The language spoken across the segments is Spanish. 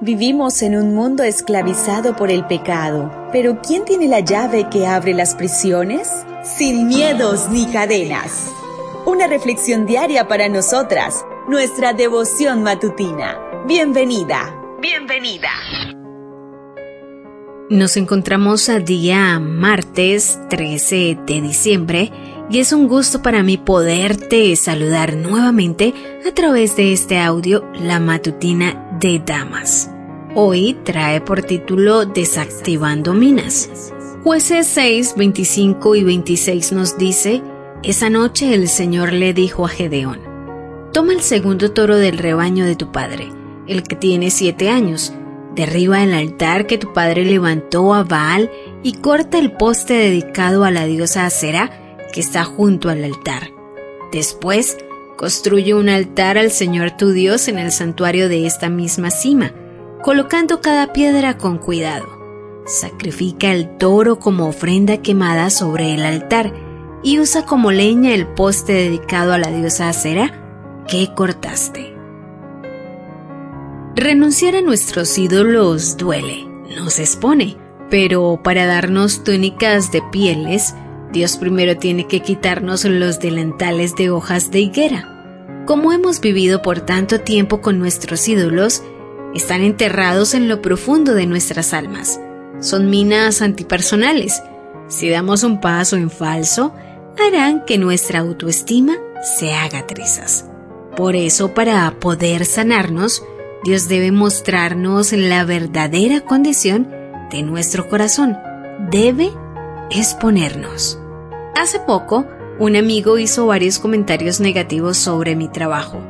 Vivimos en un mundo esclavizado por el pecado, pero ¿quién tiene la llave que abre las prisiones? Sin miedos ni cadenas. Una reflexión diaria para nosotras, nuestra devoción matutina. Bienvenida, bienvenida. Nos encontramos a día martes 13 de diciembre y es un gusto para mí poderte saludar nuevamente a través de este audio La Matutina de Damas. Hoy trae por título Desactivando Minas. Jueces 6, 25 y 26 nos dice, Esa noche el Señor le dijo a Gedeón, Toma el segundo toro del rebaño de tu padre, el que tiene siete años, derriba el altar que tu padre levantó a Baal y corta el poste dedicado a la diosa Acera que está junto al altar. Después, Construye un altar al Señor tu Dios en el santuario de esta misma cima, colocando cada piedra con cuidado. Sacrifica el toro como ofrenda quemada sobre el altar y usa como leña el poste dedicado a la diosa Acera que cortaste. Renunciar a nuestros ídolos duele, nos expone, pero para darnos túnicas de pieles, Dios primero tiene que quitarnos los delantales de hojas de higuera. Como hemos vivido por tanto tiempo con nuestros ídolos, están enterrados en lo profundo de nuestras almas. Son minas antipersonales. Si damos un paso en falso, harán que nuestra autoestima se haga trizas. Por eso, para poder sanarnos, Dios debe mostrarnos la verdadera condición de nuestro corazón. Debe exponernos. Hace poco, un amigo hizo varios comentarios negativos sobre mi trabajo.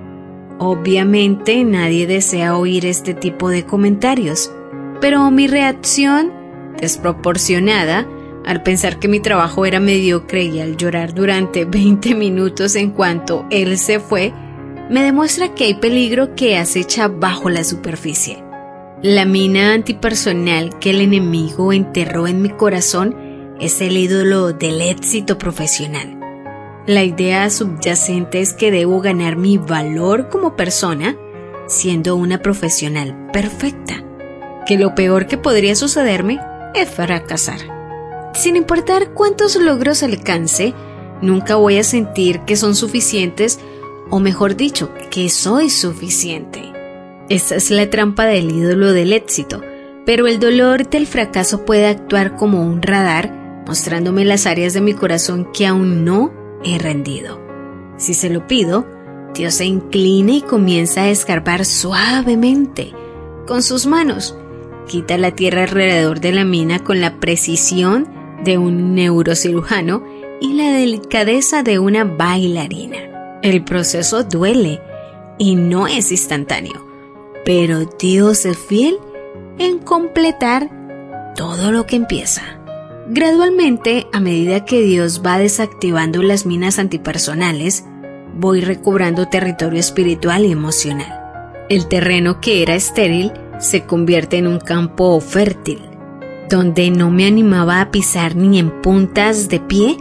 Obviamente nadie desea oír este tipo de comentarios, pero mi reacción, desproporcionada, al pensar que mi trabajo era mediocre y al llorar durante 20 minutos en cuanto él se fue, me demuestra que hay peligro que acecha bajo la superficie. La mina antipersonal que el enemigo enterró en mi corazón es el ídolo del éxito profesional. La idea subyacente es que debo ganar mi valor como persona siendo una profesional perfecta, que lo peor que podría sucederme es fracasar. Sin importar cuántos logros alcance, nunca voy a sentir que son suficientes o mejor dicho, que soy suficiente. Esa es la trampa del ídolo del éxito, pero el dolor del fracaso puede actuar como un radar mostrándome las áreas de mi corazón que aún no he rendido. Si se lo pido, Dios se inclina y comienza a escarbar suavemente con sus manos. Quita la tierra alrededor de la mina con la precisión de un neurocirujano y la delicadeza de una bailarina. El proceso duele y no es instantáneo, pero Dios es fiel en completar todo lo que empieza. Gradualmente, a medida que Dios va desactivando las minas antipersonales, voy recobrando territorio espiritual y emocional. El terreno que era estéril se convierte en un campo fértil, donde no me animaba a pisar ni en puntas de pie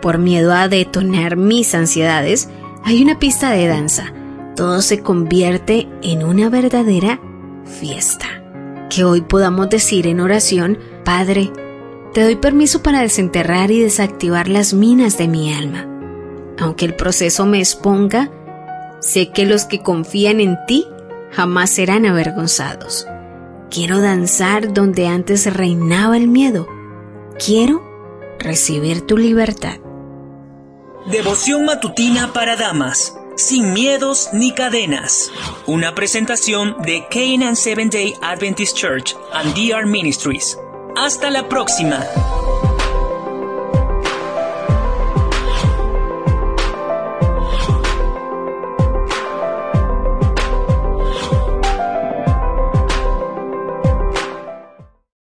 por miedo a detonar mis ansiedades, hay una pista de danza. Todo se convierte en una verdadera fiesta. Que hoy podamos decir en oración, Padre, te doy permiso para desenterrar y desactivar las minas de mi alma. Aunque el proceso me exponga, sé que los que confían en ti jamás serán avergonzados. Quiero danzar donde antes reinaba el miedo. Quiero recibir tu libertad. Devoción matutina para damas, sin miedos ni cadenas. Una presentación de Canaan Seventh Day Adventist Church and DR Ministries. Hasta la próxima.